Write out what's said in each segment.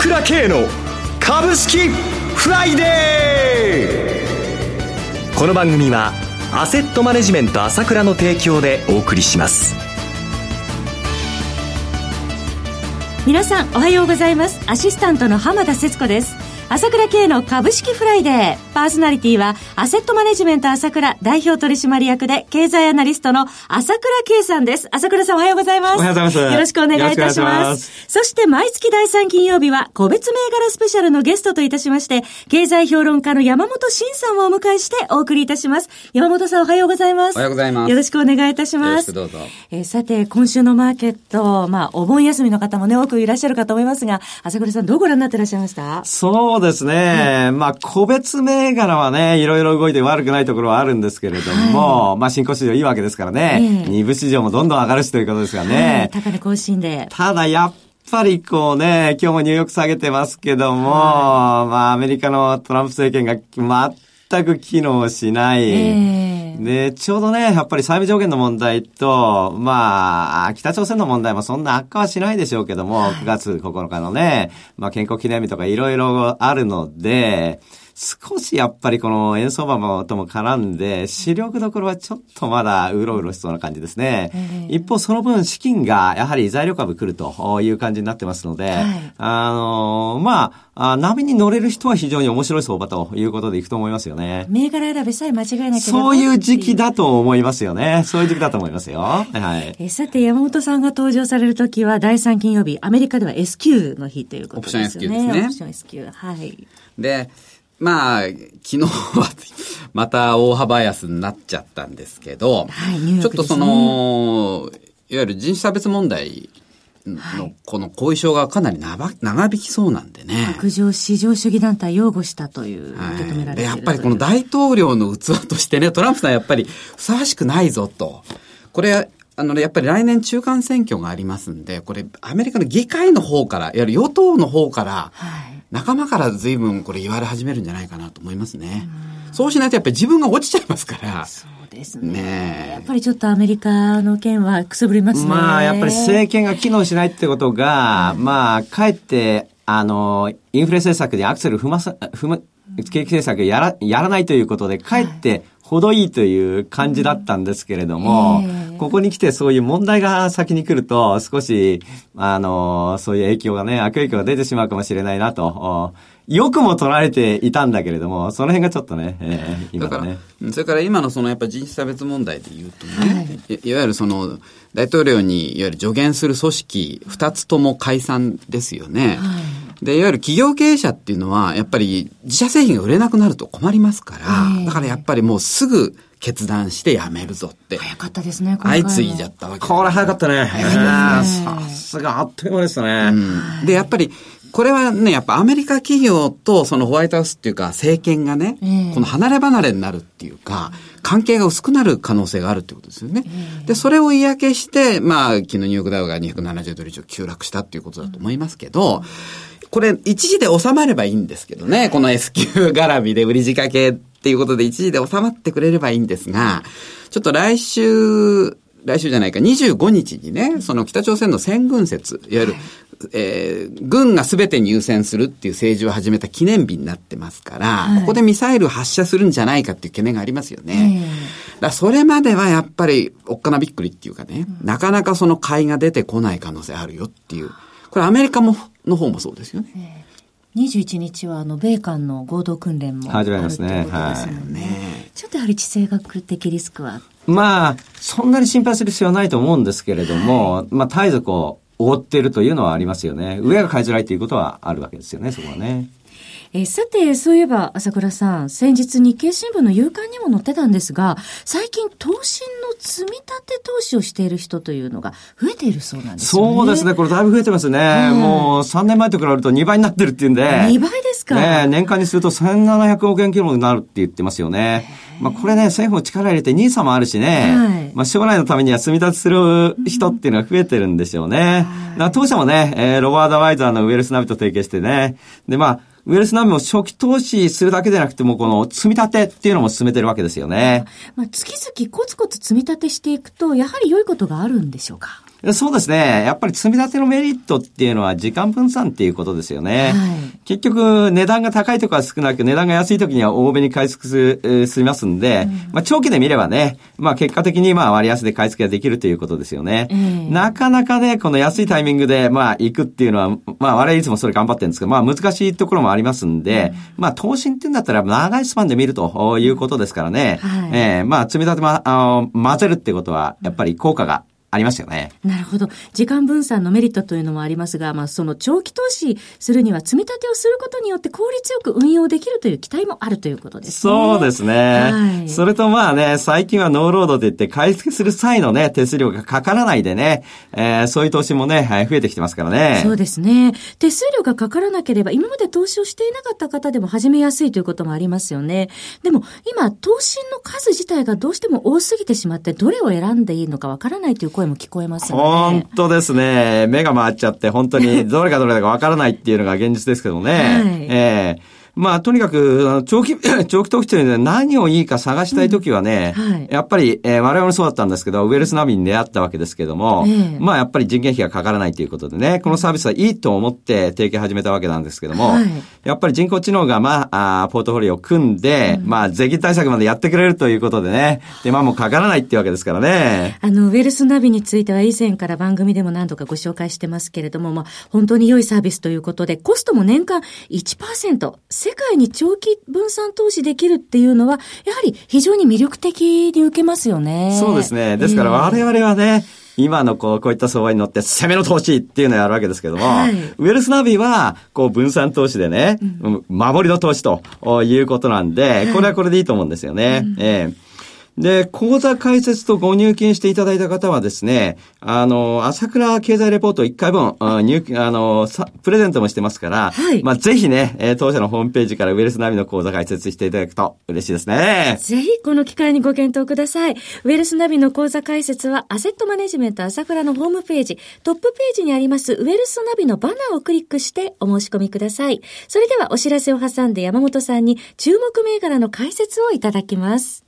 倉慶の株式フライデーこの番組はアセットマネジメント朝倉の提供でお送りします。皆さんおはようございます。アシスタントの浜田節子です。朝倉慶の株式フライデー。パーソナリティは、アセットマネジメント朝倉代表取締役で、経済アナリストの朝倉慶さんです。朝倉さんおはようございます。おはようございます。よろしくお願いいたします。そして、毎月第3金曜日は、個別銘柄スペシャルのゲストといたしまして、経済評論家の山本慎さんをお迎えしてお送りいたします。山本さんおはようございます。おはようございます。よろしくお願いいたします。どうぞ。えー、さて、今週のマーケット、まあ、お盆休みの方もね、多くいらっしゃるかと思いますが、朝倉さんどうご覧になってらっしゃいました？そうですね。まあ、個別銘柄はね、いろいろ動いて悪くないところはあるんですけれども、はい、まあ、新興市場いいわけですからね、二、部市場もどんどん上がるしということですがね。はい、高値更新で。ただ、やっぱりこうね、今日もニューヨーク下げてますけども、はい、まあ、アメリカのトランプ政権が全く機能しない。えーで、ちょうどね、やっぱり債務上限の問題と、まあ、北朝鮮の問題もそんな悪化はしないでしょうけども、はい、9月9日のね、まあ、健康記念日とかいろいろあるので、少しやっぱりこの円相場もとも絡んで、視力どころはちょっとまだうろうろしそうな感じですね。一方その分資金がやはり材料株来るという感じになってますので、はい、あの、まあ、波に乗れる人は非常に面白い相場ということでいくと思いますよね。銘柄選びさえ間違えなければ。そういう時期だと思いますよね。そういう時期だと思いますよ。はい。えさて、山本さんが登場されるときは、第3金曜日、アメリカでは S q の日ということですね。オプション S q ですね。オプション S q はい。で、まあ、昨日はまた大幅安になっちゃったんですけど、はい、ね、ちょっとその、いわゆる人種差別問題のこの後遺症がかなり長引きそうなんでね。白状市場主義団体擁護したという受け止められている、はい、やっぱりこの大統領の器としてね、トランプさんやっぱりふさわしくないぞと。これ、あの、やっぱり来年中間選挙がありますんで、これ、アメリカの議会の方から、いわゆる与党の方から、はい仲間から随分これ言われ始めるんじゃないかなと思いますね。うそうしないとやっぱり自分が落ちちゃいますから。そうですね。ねやっぱりちょっとアメリカの件はくすぶりますね。まあやっぱり政権が機能しないってことが、まあかえって、あの、インフレ政策でアクセル踏まさ、踏む、景気政策やら、やらないということで、かえって程いいという感じだったんですけれども、えー、ここに来てそういう問題が先に来ると、少し、あの、そういう影響がね、悪影響が出てしまうかもしれないなと。よくも取られていたんだけれども、その辺がちょっとね、えー、今ね。それから今のそのやっぱ人種差別問題で言うとね、はい、いわゆるその大統領にいわゆる助言する組織二つとも解散ですよね。はいで、いわゆる企業経営者っていうのは、やっぱり自社製品が売れなくなると困りますから、だからやっぱりもうすぐ決断してやめるぞって。早かったですね、相次いじゃったわけ。これ早かったね。早さすがあっという間でしたね。うん、で、やっぱり、これはね、やっぱアメリカ企業とそのホワイトハウスっていうか政権がね、えー、この離れ離れになるっていうか、関係が薄くなる可能性があるってことですよね。えー、で、それを嫌気して、まあ、昨日ニューヨークダウが270ドル以上急落したっていうことだと思いますけど、うんこれ一時で収まればいいんですけどね、この S q 絡みで売り仕掛けっていうことで一時で収まってくれればいいんですが、ちょっと来週、来週じゃないか、25日にね、その北朝鮮の先軍説、いわゆる、えー、軍が全てに優先するっていう政治を始めた記念日になってますから、はい、ここでミサイル発射するんじゃないかっていう懸念がありますよね。だそれまではやっぱりおっかなびっくりっていうかね、うん、なかなかその買いが出てこない可能性あるよっていう。これアメリカも、の方もそうですよね。21日はあの米韓の合同訓練も始まりますね。はい。ちょっとやはり地政学的リスクはまあ、そんなに心配する必要はないと思うんですけれども、はい、まあ、絶えずこう、覆っているというのはありますよね。上が買いづらいということはあるわけですよね、そこはね。えー、さて、そういえば、朝倉さん、先日日経新聞の夕刊にも載ってたんですが、最近、投資の積み立て投資をしている人というのが増えているそうなんですね。そうですね。これだいぶ増えてますね。もう3年前と比べると2倍になってるっていうんで。2倍ですかね年間にすると1700億円規模になるって言ってますよね。まあこれね、政府も力入れて NISA もあるしね、はい、まあ将来のためには積み立てする人っていうのが増えてるんでしょうね。当社もね、えー、ロバード・ワイザーのウェルスナビと提携してね、でまあ、ウェルスナビも初期投資するだけでなくても、この積み立てっていうのも進めてるわけですよね。まあ、月々コツコツ積み立てしていくと、やはり良いことがあるんでしょうか？そうですね。やっぱり積み立てのメリットっていうのは時間分散っていうことですよね。はい、結局、値段が高いとこは少なく、値段が安い時には多めに買い付けす、みますんで、うん、まあ長期で見ればね、まあ結果的にまあ割安で買い付けができるということですよね。なかなかね、この安いタイミングでまあ行くっていうのは、まあ我々いつもそれ頑張ってるんですけど、まあ難しいところもありますんで、うん、まあ投資っていうんだったら長いスパンで見るということですからね。はい、えー、まあ積み立てま、あの、混ぜるってことは、やっぱり効果がありますよね。なるほど。時間分散のメリットというのもありますが、まあ、その長期投資するには積み立てをすることによって効率よく運用できるという期待もあるということですね。そうですね。はい、それとまあね、最近はノーロードで言って買い付けする際のね、手数料がかからないでね、えー、そういう投資もね、増えてきてますからね。そうですね。手数料がかからなければ、今まで投資をしていなかった方でも始めやすいということもありますよね。でも、今、投資の数自体がどうしても多すぎてしまって、どれを選んでいいのかわからないという声も聞こえますね。本当ですね。目が回っちゃって、本当にどれがどれだかわからないっていうのが現実ですけどね。はい、ええーまあ、とにかく、長期、長期投資というのは何をいいか探したいときはね、うんはい、やっぱり、えー、我々もそうだったんですけど、ウェルスナビに出会ったわけですけども、えー、まあ、やっぱり人件費がかからないということでね、このサービスはいいと思って提携始めたわけなんですけども、はい、やっぱり人工知能が、まあ、あポートフォリオを組んで、うん、まあ、税金対策までやってくれるということでね、手間もかからないっていうわけですからね。あの、ウェルスナビについては以前から番組でも何度かご紹介してますけれども、まあ、本当に良いサービスということで、コストも年間1%、世界に長期分散投資できるっていうのは、やはり非常に魅力的に受けますよね。そうですね。ですから我々はね、えー、今のこう、こういった相場に乗って攻めの投資っていうのをやるわけですけども、はい、ウェルスナビは、こう、分散投資でね、うん、守りの投資ということなんで、これはこれでいいと思うんですよね。うん、えーで、口座開設とご入金していただいた方はですね、あの、朝倉経済レポート1回分、入あの、プレゼントもしてますから、はい、まあ、ぜひね、えー、当社のホームページからウェルスナビの口座開設していただくと嬉しいですね。ぜひ、この機会にご検討ください。ウェルスナビの口座開設は、アセットマネジメント朝倉のホームページ、トップページにあります、ウェルスナビのバナーをクリックしてお申し込みください。それでは、お知らせを挟んで山本さんに注目銘柄の解説をいただきます。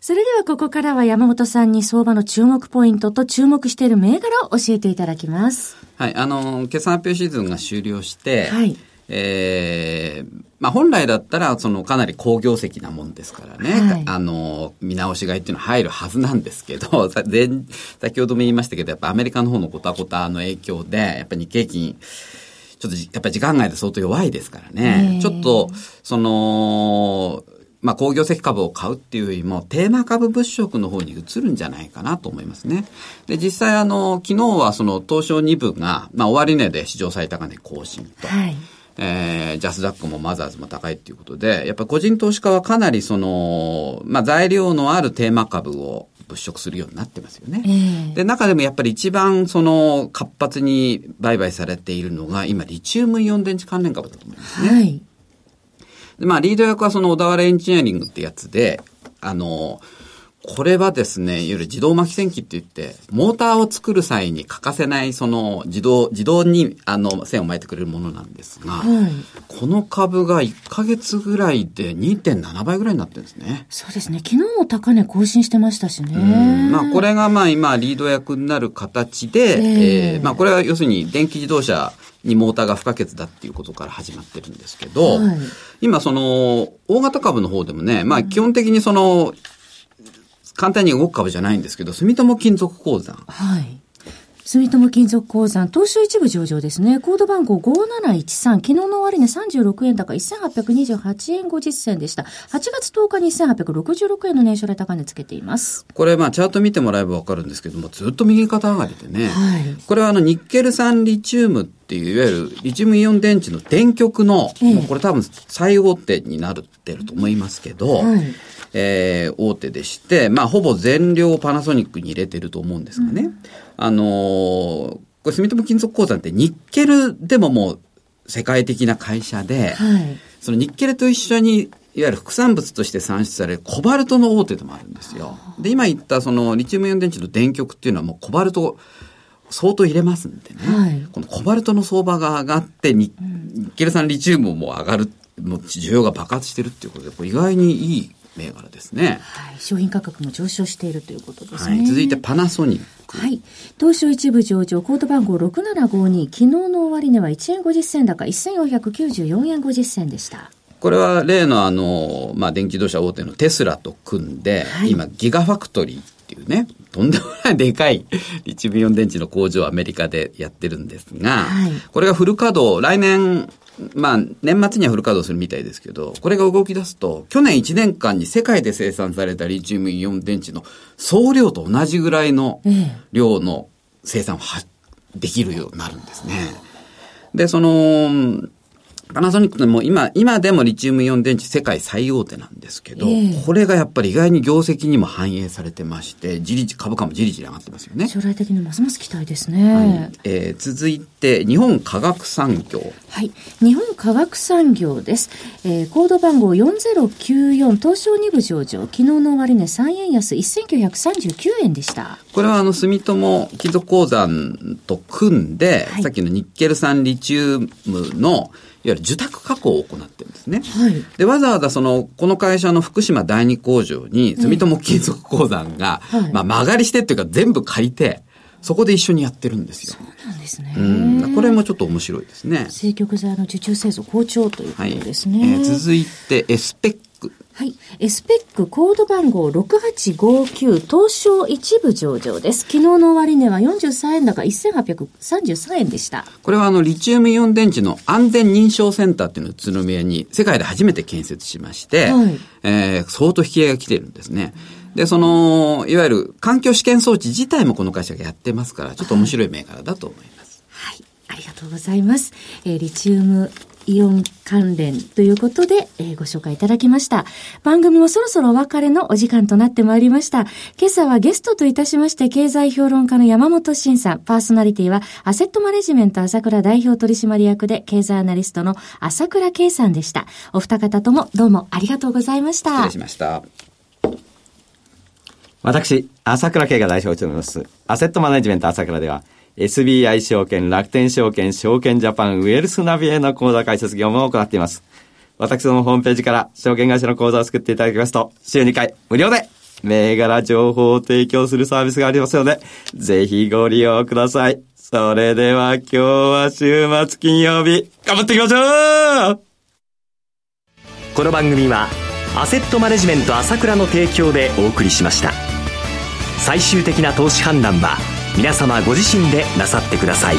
それではここからは山本さんに相場の注目ポイントと注目している銘柄を教えていただきます。はい、あの、決算発表シーズンが終了して、はい。えー、まあ本来だったら、そのかなり好業績なもんですからね、はい、あの、見直し買いっていうのは入るはずなんですけど、前、先ほども言いましたけど、やっぱアメリカの方のコタコタの影響で、やっぱり日経金、ちょっとやっぱり時間外で相当弱いですからね、ちょっと、その、まあ、工業石株を買うっていうよりも、テーマ株物色の方に移るんじゃないかなと思いますね。で、実際あの、昨日はその東証2部が、まあ、終値で史上最高値更新と。はい。えー、ジャスダックもマザーズも高いっていうことで、やっぱ個人投資家はかなりその、まあ、材料のあるテーマ株を物色するようになってますよね。えー、で、中でもやっぱり一番その活発に売買されているのが、今、リチウムイオン電池関連株だと思いますね。はい。で、まあ、リード役はその小田原エンジニアリングってやつで、あの、これはですね、いわゆる自動巻き線機って言って、モーターを作る際に欠かせない、その、自動、自動に、あの、線を巻いてくれるものなんですが、はい、この株が1ヶ月ぐらいで2.7倍ぐらいになってるんですね。そうですね。昨日も高値更新してましたしね。まあ、これがまあ今、リード役になる形で、えー、えー、まあ、これは要するに電気自動車にモーターが不可欠だっていうことから始まってるんですけど、はい、今その、大型株の方でもね、まあ基本的にその、簡単に動く株じゃないんですけど、住友金属鉱山。はい。住友金属鉱山、東証一部上場ですね。コード番号5713、昨日の終値36円高、1828円50銭でした。8月10日に1866円の年初で高値つけています。これ、まあ、チャート見てもらえばわかるんですけども、ずっと右肩上がりでね。はい、これはあの、ニッケル酸リチウムっていう、いわゆるリチウムイオン電池の電極の、ええ、これ多分最大手になってると思いますけど、はいえー、大手でして、まあ、ほぼ全量パナソニックに入れてると思うんですがね。うん、あのー、これ、住友金属鉱山ってニッケルでももう世界的な会社で、はい、そのニッケルと一緒にいわゆる副産物として産出されるコバルトの大手でもあるんですよ。で、今言ったそのリチウムイオン電池の電極っていうのはもうコバルト相当入れますんでね。はい、このコバルトの相場が上がってニッケル酸リチウムも上がる、もう需要が爆発してるっていうことで、これ意外にいい銘柄ですね、はい。商品価格も上昇しているということですね。はい、続いてパナソニック。はい。東証一部上場、コード番号6752、昨日の終値は1円50銭高、1494円50銭でした。これは例のあの、まあ、電気自動車大手のテスラと組んで、はい、今、ギガファクトリーっていうね、とんでもないでかいリチウムイオン電池の工場をアメリカでやってるんですが、はい、これがフル稼働、来年まあ、年末にはフル稼働するみたいですけど、これが動き出すと、去年1年間に世界で生産されたリチウムイオン電池の総量と同じぐらいの量の生産をはできるようになるんですね。で、その、パナソニックでも今、今でもリチウムイオン電池世界最大手なんですけど、えー、これがやっぱり意外に業績にも反映されてまして、じりじ株価もじりじり上がってますよね。将来的にますます期待ですね。はい、えー、続いて、日本科学産業。はい。日本科学産業です。えー、コード番号4094、東証2部上場。昨日の終値3円安1939円でした。これはあの、住友金属鉱山と組んで、はい、さっきのニッケル酸リチウムのいわゆる受託加工を行ってるんですね。はい、で、わざわざその、この会社の福島第二工場に、住友金属鉱山が、はい、まあ曲がりしてっていうか全部借りて、そこで一緒にやってるんですよ。そうなんですね。うん。これもちょっと面白いですね。清極剤の受注製造好調ということですね。はい、えー、続いて、エスペッはい。エスペックコード番号6859東証一部上場です。昨日の終値は43円高1833円でした。これはあのリチウムイオン電池の安全認証センターっていうのを宇都宮に世界で初めて建設しまして、はい、えー、相当引き合いが来てるんですね。で、その、いわゆる環境試験装置自体もこの会社がやってますから、ちょっと面白い銘柄だと思います。はい。ありがとうございます。えー、リチウムイオン関連ということで、えー、ご紹介いただきました。番組もそろそろお別れのお時間となってまいりました。今朝はゲストといたしまして、経済評論家の山本慎さん、パーソナリティは、アセットマネジメント朝倉代表取締役で、経済アナリストの朝倉圭さんでした。お二方ともどうもありがとうございました。失礼しました。私、朝倉圭が代表を務めます、アセットマネジメント朝倉では、SBI 証券、楽天証券、証券ジャパン、ウェルスナビへの口座開設業務を行っています。私のホームページから証券会社の口座を作っていただきますと、週2回無料で銘柄情報を提供するサービスがありますので、ぜひご利用ください。それでは今日は週末金曜日、頑張っていきましょうこの番組は、アセットマネジメント朝倉の提供でお送りしました。最終的な投資判断は、皆様ご自身でなさってください。